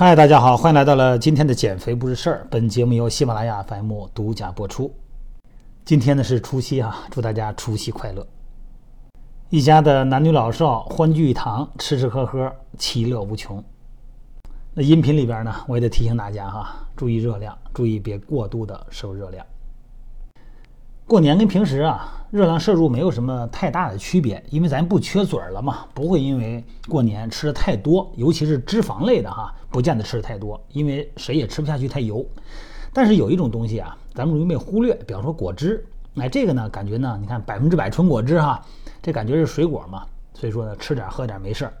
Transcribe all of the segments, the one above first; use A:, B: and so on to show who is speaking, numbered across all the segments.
A: 嗨，大家好，欢迎来到了今天的减肥不是事儿。本节目由喜马拉雅 FM 独家播出。今天呢是除夕啊，祝大家除夕快乐！一家的男女老少欢聚一堂，吃吃喝喝，其乐无穷。那音频里边呢，我也得提醒大家哈，注意热量，注意别过度的摄入热量。过年跟平时啊，热量摄入没有什么太大的区别，因为咱不缺嘴了嘛，不会因为过年吃的太多，尤其是脂肪类的哈，不见得吃的太多，因为谁也吃不下去太油。但是有一种东西啊，咱们容易被忽略，比方说果汁，哎，这个呢，感觉呢，你看百分之百纯果汁哈，这感觉是水果嘛，所以说呢，吃点喝点没事儿。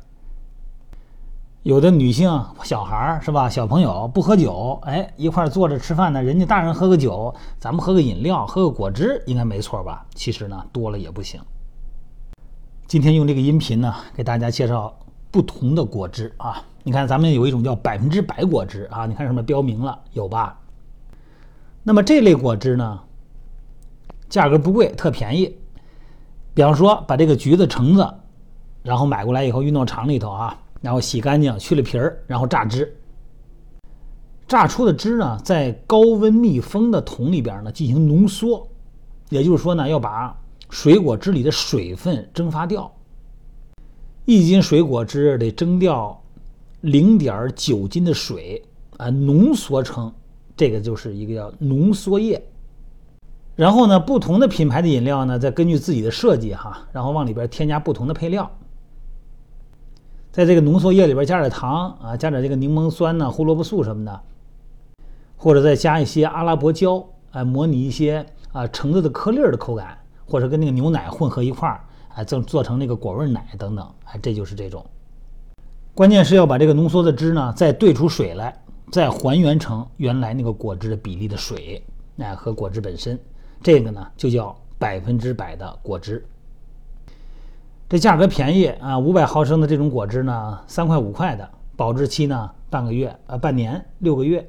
A: 有的女性、小孩儿是吧？小朋友不喝酒，哎，一块坐着吃饭呢。人家大人喝个酒，咱们喝个饮料，喝个果汁，应该没错吧？其实呢，多了也不行。今天用这个音频呢，给大家介绍不同的果汁啊。你看，咱们有一种叫百分之百果汁啊，你看上面标明了有吧？那么这类果汁呢，价格不贵，特便宜。比方说，把这个橘子、橙子，然后买过来以后运到厂里头啊。然后洗干净，去了皮儿，然后榨汁。榨出的汁呢，在高温密封的桶里边呢进行浓缩，也就是说呢，要把水果汁里的水分蒸发掉。一斤水果汁得蒸掉零点九斤的水啊，浓缩成这个就是一个叫浓缩液。然后呢，不同的品牌的饮料呢，再根据自己的设计哈，然后往里边添加不同的配料。在这个浓缩液里边加点糖啊，加点这个柠檬酸呢、胡萝卜素什么的，或者再加一些阿拉伯胶，哎，模拟一些啊橙子的颗粒的口感，或者跟那个牛奶混合一块儿，哎，做做成那个果味奶等等，哎，这就是这种。关键是要把这个浓缩的汁呢，再兑出水来，再还原成原来那个果汁的比例的水，哎，和果汁本身，这个呢就叫百分之百的果汁。这价格便宜啊，五百毫升的这种果汁呢，三块五块的，保质期呢半个月啊，半年六个月。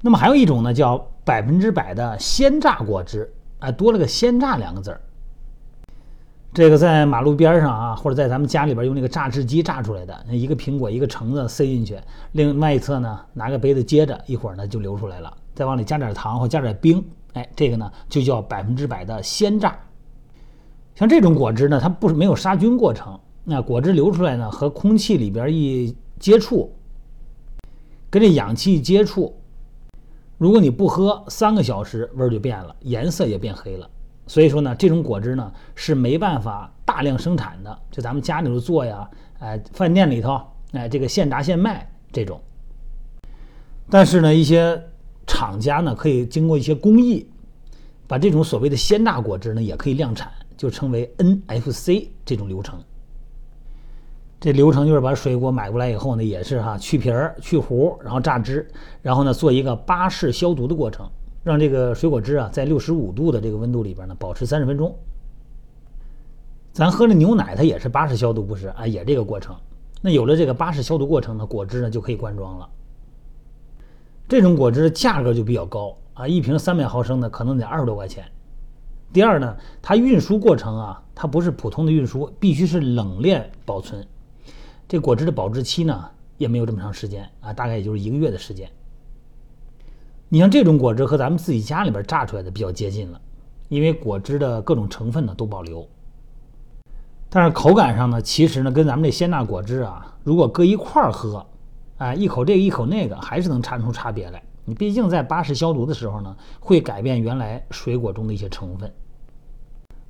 A: 那么还有一种呢，叫百分之百的鲜榨果汁，啊，多了个“鲜榨”两个字儿。这个在马路边上啊，或者在咱们家里边用那个榨汁机榨出来的，那一个苹果一个橙子塞进去，另外一侧呢拿个杯子接着，一会儿呢就流出来了，再往里加点糖或加点冰，哎，这个呢就叫百分之百的鲜榨。像这种果汁呢，它不是没有杀菌过程，那果汁流出来呢，和空气里边一接触，跟这氧气一接触，如果你不喝三个小时，味儿就变了，颜色也变黑了。所以说呢，这种果汁呢是没办法大量生产的，就咱们家里头做呀，哎，饭店里头，哎，这个现榨现卖这种。但是呢，一些厂家呢可以经过一些工艺，把这种所谓的鲜榨果汁呢也可以量产。就称为 NFC 这种流程。这流程就是把水果买过来以后呢，也是哈去皮儿、去核，然后榨汁，然后呢做一个巴氏消毒的过程，让这个水果汁啊在六十五度的这个温度里边呢保持三十分钟。咱喝的牛奶它也是巴氏消毒，不是啊？也这个过程。那有了这个巴氏消毒过程呢，果汁呢就可以灌装了。这种果汁价格就比较高啊，一瓶三百毫升的可能得二十多块钱。第二呢，它运输过程啊，它不是普通的运输，必须是冷链保存。这果汁的保质期呢，也没有这么长时间啊，大概也就是一个月的时间。你像这种果汁和咱们自己家里边榨出来的比较接近了，因为果汁的各种成分呢都保留。但是口感上呢，其实呢跟咱们这鲜榨果汁啊，如果搁一块儿喝，哎，一口这个一口那个，还是能尝出差别来。你毕竟在巴氏消毒的时候呢，会改变原来水果中的一些成分。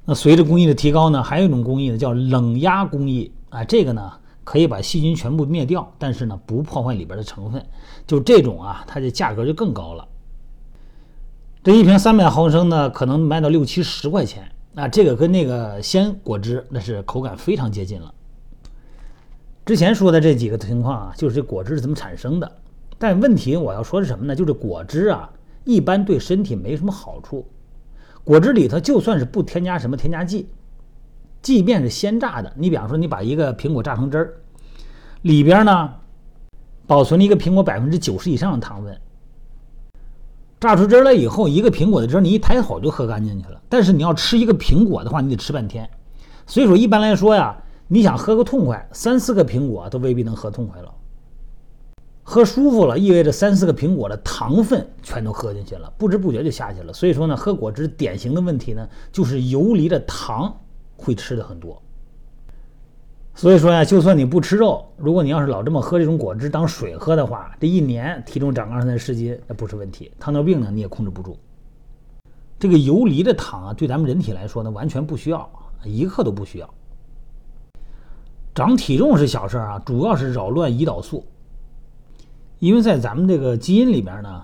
A: 那随着工艺的提高呢，还有一种工艺呢，叫冷压工艺啊。这个呢，可以把细菌全部灭掉，但是呢，不破坏里边的成分。就这种啊，它的价格就更高了。这一瓶三百毫升呢，可能卖到六七十块钱啊。这个跟那个鲜果汁那是口感非常接近了。之前说的这几个情况啊，就是这果汁是怎么产生的。但问题我要说是什么呢？就是果汁啊，一般对身体没什么好处。果汁里头就算是不添加什么添加剂，即便是鲜榨的，你比方说你把一个苹果榨成汁儿，里边呢保存了一个苹果百分之九十以上的糖分，榨出汁来以后，一个苹果的汁你一抬口就喝干净去了。但是你要吃一个苹果的话，你得吃半天。所以说一般来说呀，你想喝个痛快，三四个苹果都未必能喝痛快了。喝舒服了，意味着三四个苹果的糖分全都喝进去了，不知不觉就下去了。所以说呢，喝果汁典型的问题呢，就是游离的糖会吃的很多。所以说呀，就算你不吃肉，如果你要是老这么喝这种果汁当水喝的话，这一年体重长二三十斤那不是问题。糖尿病呢，你也控制不住。这个游离的糖啊，对咱们人体来说呢，完全不需要，一克都不需要。长体重是小事儿啊，主要是扰乱胰岛素。因为在咱们这个基因里边呢，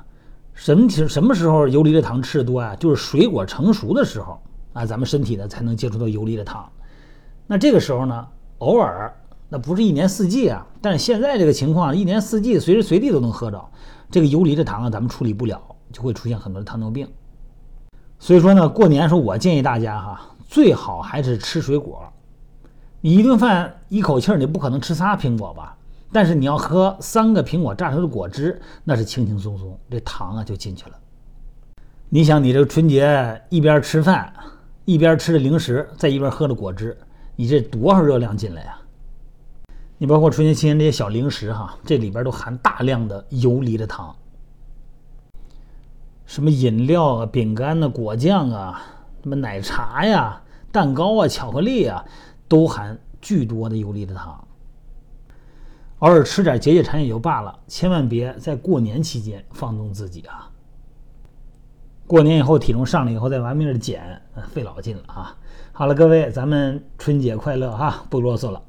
A: 什么什么时候游离的糖吃的多啊？就是水果成熟的时候啊，咱们身体呢才能接触到游离的糖。那这个时候呢？偶尔，那不是一年四季啊。但是现在这个情况，一年四季随时随地都能喝着。这个游离的糖啊，咱们处理不了，就会出现很多的糖尿病。所以说呢，过年时候我建议大家哈，最好还是吃水果。你一顿饭一口气儿，你不可能吃仨苹果吧？但是你要喝三个苹果榨出的果汁，那是轻轻松松，这糖啊就进去了。你想，你这个春节一边吃饭，一边吃着零食，再一边喝着果汁。你这多少热量进来呀？你包括春节期间这些小零食哈，这里边都含大量的游离的糖。什么饮料啊、饼干呐、果酱啊、什么奶茶呀、蛋糕啊、巧克力啊，都含巨多的游离的糖。偶尔吃点解解馋也就罢了，千万别在过年期间放纵自己啊！过年以后体重上来以后再玩命的减，费老劲了啊！好了，各位，咱们春节快乐哈！不啰嗦了。